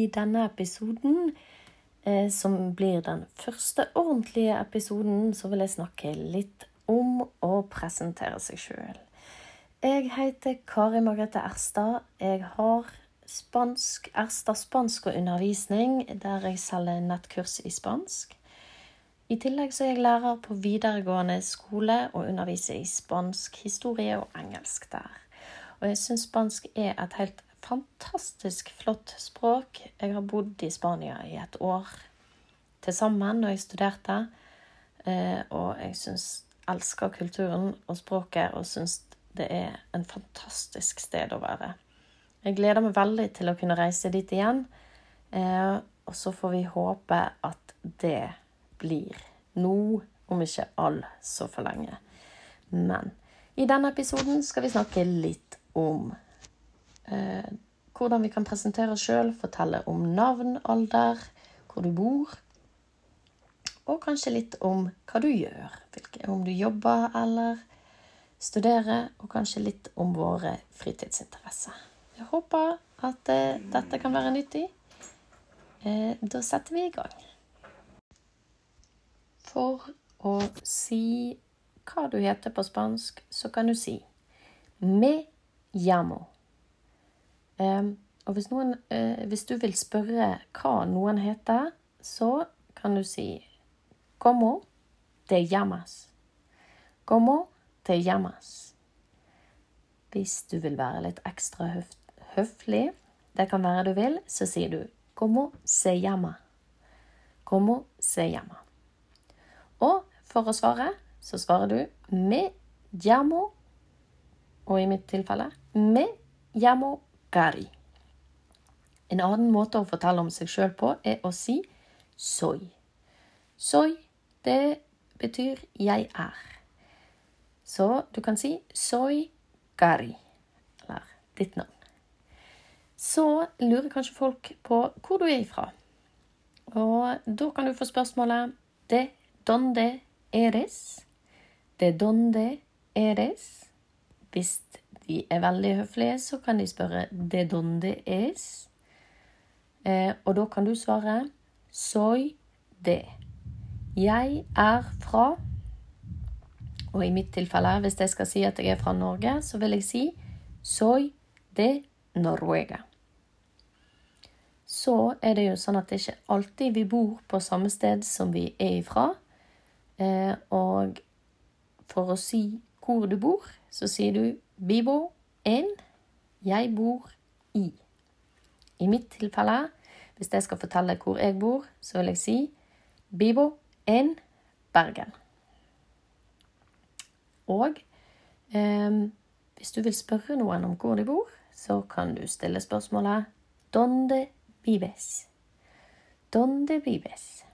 i denne episoden, eh, som blir den første ordentlige episoden, så vil jeg snakke litt om å presentere seg sjøl. Jeg heter Kari Margrethe Erstad. Jeg har spansk, Erstad spansk og undervisning, der jeg selger nettkurs i spansk. I tillegg så er jeg lærer på videregående skole og underviser i spansk historie og engelsk der. Og jeg syns spansk er et helt fantastisk flott språk. Jeg har bodd i Spania i et år til sammen når jeg studerte. Eh, og jeg syns elsker kulturen og språket og syns det er en fantastisk sted å være. Jeg gleder meg veldig til å kunne reise dit igjen. Eh, og så får vi håpe at det blir nå, om ikke all så for lenge. Men i denne episoden skal vi snakke litt om eh, hvordan vi kan presentere oss sjøl, fortelle om navn, alder, hvor du bor. Og kanskje litt om hva du gjør. Om du jobber eller studerer. Og kanskje litt om våre fritidsinteresser. Jeg håper at eh, dette kan være nyttig. Eh, da setter vi i gang. For å si hva du heter på spansk, så kan du si me llamo. Um, og hvis, noen, uh, hvis, du vil spørre hva noen heter, så kan du si Como te llamas? Como te llamas? Hvis du vil være litt ekstra høf høflig, det kan være du vil, så sier du Como se llama? Como se llama? Og for å svare, så svarer du me llamo og i mitt tilfelle me llamo Gari. En annen måte å fortelle om seg sjøl på er å si soy. Soy, det betyr jeg er. Så du kan si soy Gari, eller ditt navn. Så lurer kanskje folk på hvor du er ifra. Og da kan du få spørsmålet de donde eres? De donde eres? Hvis de er veldig høflige, så kan de spørre 'de donde es?' Eh, og da kan du svare 'soy de'. Jeg er fra Og i mitt tilfelle, hvis jeg skal si at jeg er fra Norge, så vil jeg si 'soy de Noruega'. Så er det jo sånn at det ikke alltid vi bor på samme sted som vi er ifra. Eh, og for å si hvor du bor, så sier du Bibo en jeg bor i. I mitt tilfelle, hvis jeg skal fortelle hvor jeg bor, så vil jeg si vivo en Bergen. Og eh, hvis du vil spørre noen om hvor de bor, så kan du stille spørsmålet Donde vives? Donde vives?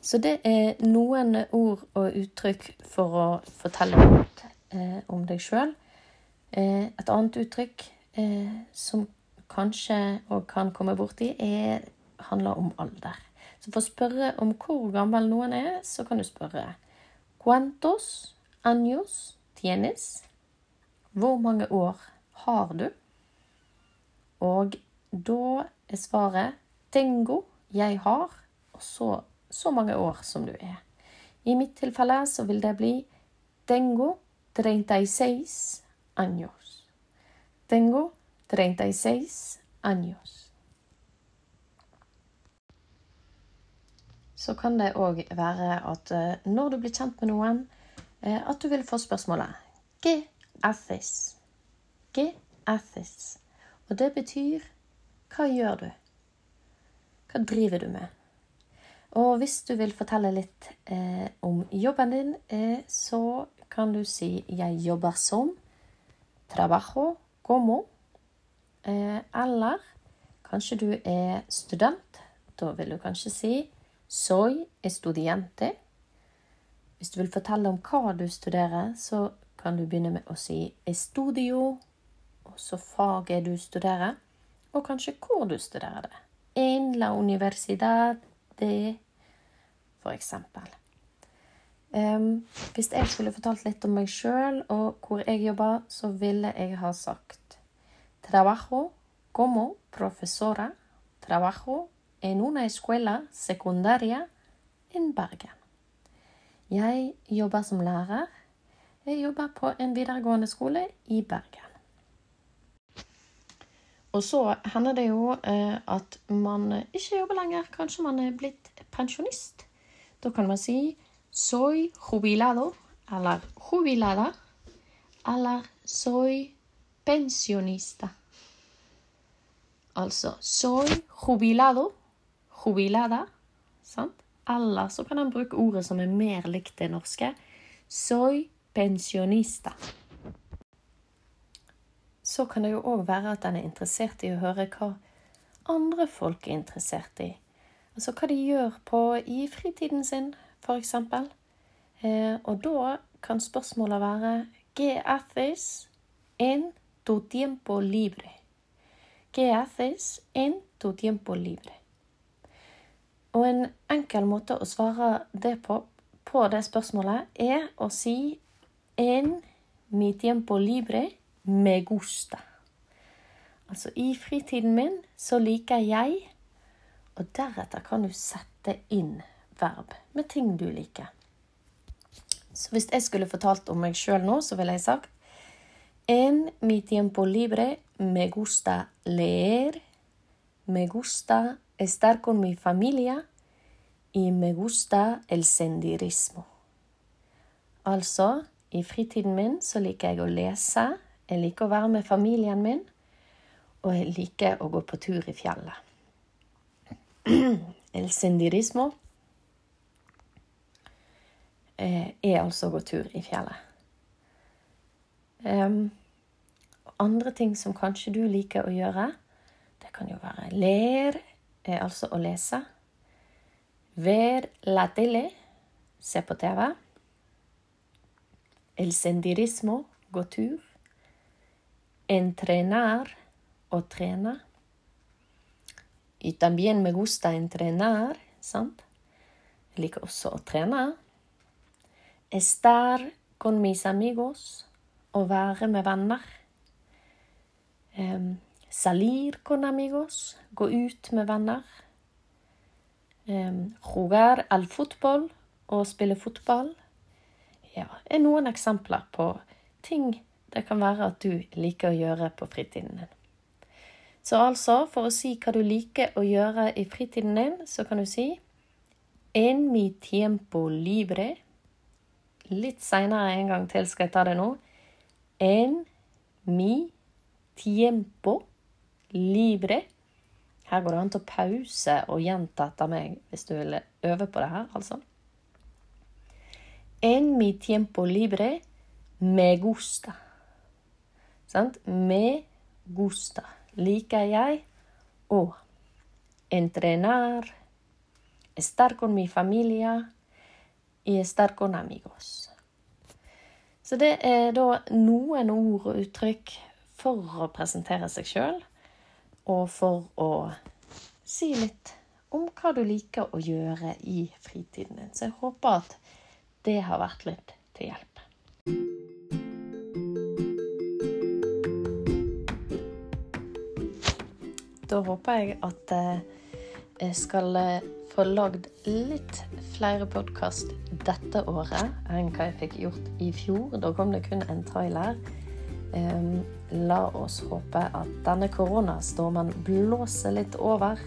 Så det er noen ord og uttrykk for å fortelle eh, om deg sjøl. Eh, et annet uttrykk eh, som kanskje og kan komme borti, er, handler om alder. Så for å spørre om hvor gammel noen er, så kan du spørre Cuantos años tienes? Hvor mange år har du? Og da er svaret tengo, jeg har, så så mange år som du er. I mitt tilfelle så vil det bli tengo 36 años. Tengo 36 años. Så kan det òg være at eh, når du blir kjent med noen, eh, at du vil få spørsmålet ¿Qué haces? ¿Qué haces? Og det betyr hva gjør du? Hva driver du med? Og hvis du vil fortelle litt eh, om jobben din, eh, så kan du si 'jeg jobber som', 'trabajo como', eh, eller kanskje du er student. Da vil du kanskje si 'soy estudiante'. Hvis du vil fortelle om hva du studerer, så kan du begynne med å si 'estudio', også faget du studerer, og kanskje hvor du studerer det. En la universidad de, for eksempel. Um, hvis jeg skulle fortalt litt om meg sjøl og hvor jeg jobber, så ville jeg ha sagt Trabajo como profesora trabajo en una escuela secundaria in Bergen. Jeg jobber som lærer. Jeg jobber på en videregående skole i Bergen. Og så hender det jo eh, at man ikke jobber lenger. Kanskje man er blitt pensjonist. Da kan man si 'soy jubilado' eller 'jubilada' eller 'soy pensionista'. Altså 'soy jubilado', 'jubilada', sant? Eller så kan han bruke ordet som er mer likt det norske. 'Soy pensionista' så kan det jo òg være at en er interessert i å høre hva andre folk er interessert i. Altså hva de gjør på, i fritiden sin, f.eks. Eh, og da kan spørsmålet være GFS en tu tiempo libre? ¿Qué haces en tu tiempo libre? Og en enkel måte å svare det på, på det spørsmålet, er å si en mi tiempo libre me gusta. Altså i fritiden min så liker jeg, og deretter kan du sette inn verb med ting du liker. Så hvis jeg skulle fortalt om meg sjøl nå, så ville jeg sagt En mi tiempo libre me gusta leer, me gusta estar con mi familia y me gusta el sendirismo. Altså, i fritiden min så liker jeg å lese, jeg liker å være med familien min, og jeg liker å gå på tur i fjellet. El sendirismo er altså å gå tur i fjellet. Um, andre ting som kanskje du liker å gjøre, det kan jo være ler, eh, altså å lese. Ver la tele, se på TV. El sendirismo, gå tur entrenar å trene. Y también me gusta entrenar, sant? Jeg liker også å trene. Estar con mis amigos, å være med venner. Um, salir con amigos, gå ut med venner. Um, jugar al fotball, å spille fotball. Ja, er noen eksempler på ting det kan være at du liker å gjøre på fritiden din. Så altså, for å si hva du liker å gjøre i fritiden din, så kan du si En mi tiempo libre. Litt seinere en gang til skal jeg ta det nå. En mi tiempo libre. Her går det an til å pause og gjenta etter meg hvis du vil øve på det her, altså. En mi tiempo libre me gusta. Sant? Me gusta. Liker jeg å entrenar, estar con mi familia y estar con amigos. Så det er da noen ord og uttrykk for å presentere seg sjøl, og for å si litt om hva du liker å gjøre i fritiden din. Så jeg håper at det har vært litt til hjelp. Da håper jeg at eh, jeg skal eh, få lagd litt flere podkast dette året enn hva jeg fikk gjort i fjor. Da kom det kun en trailer. La oss håpe at denne koronastormen blåser litt over,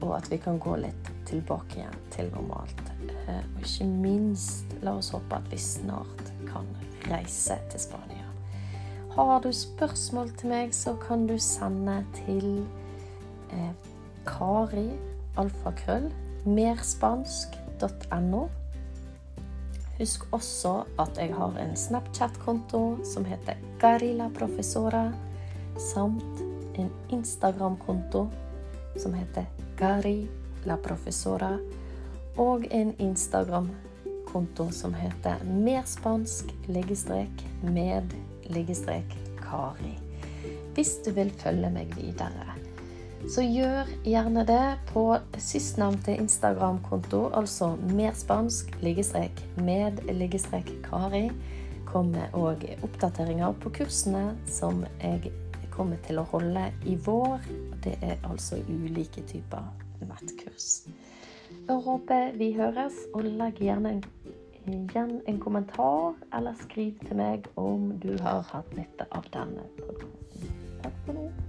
og at vi kan gå litt tilbake igjen til normalt. Uh, og ikke minst, la oss håpe at vi snart kan reise til Spania. Har du spørsmål til meg, så kan du sende til eh, Kari alfakrøll merspansk.no. Husk også at jeg har en Snapchat-konto som heter Garilla Professora, samt en Instagram-konto som heter Gari la Professora, og en Instagram-konto som heter merspansk liggestrek med liggestrek Kari. Hvis du vil følge meg videre. Så gjør gjerne det på sistnevnte Instagram-konto, altså merspansk liggestrek med liggestrek Kari. Kommer òg oppdateringer på kursene som jeg kommer til å holde i vår. Det er altså ulike typer nettkurs. Jeg håper vi høres, og legg gjerne en, igjen en kommentar eller skriv til meg om du har hatt nytte av denne podkasten. Takk for nå.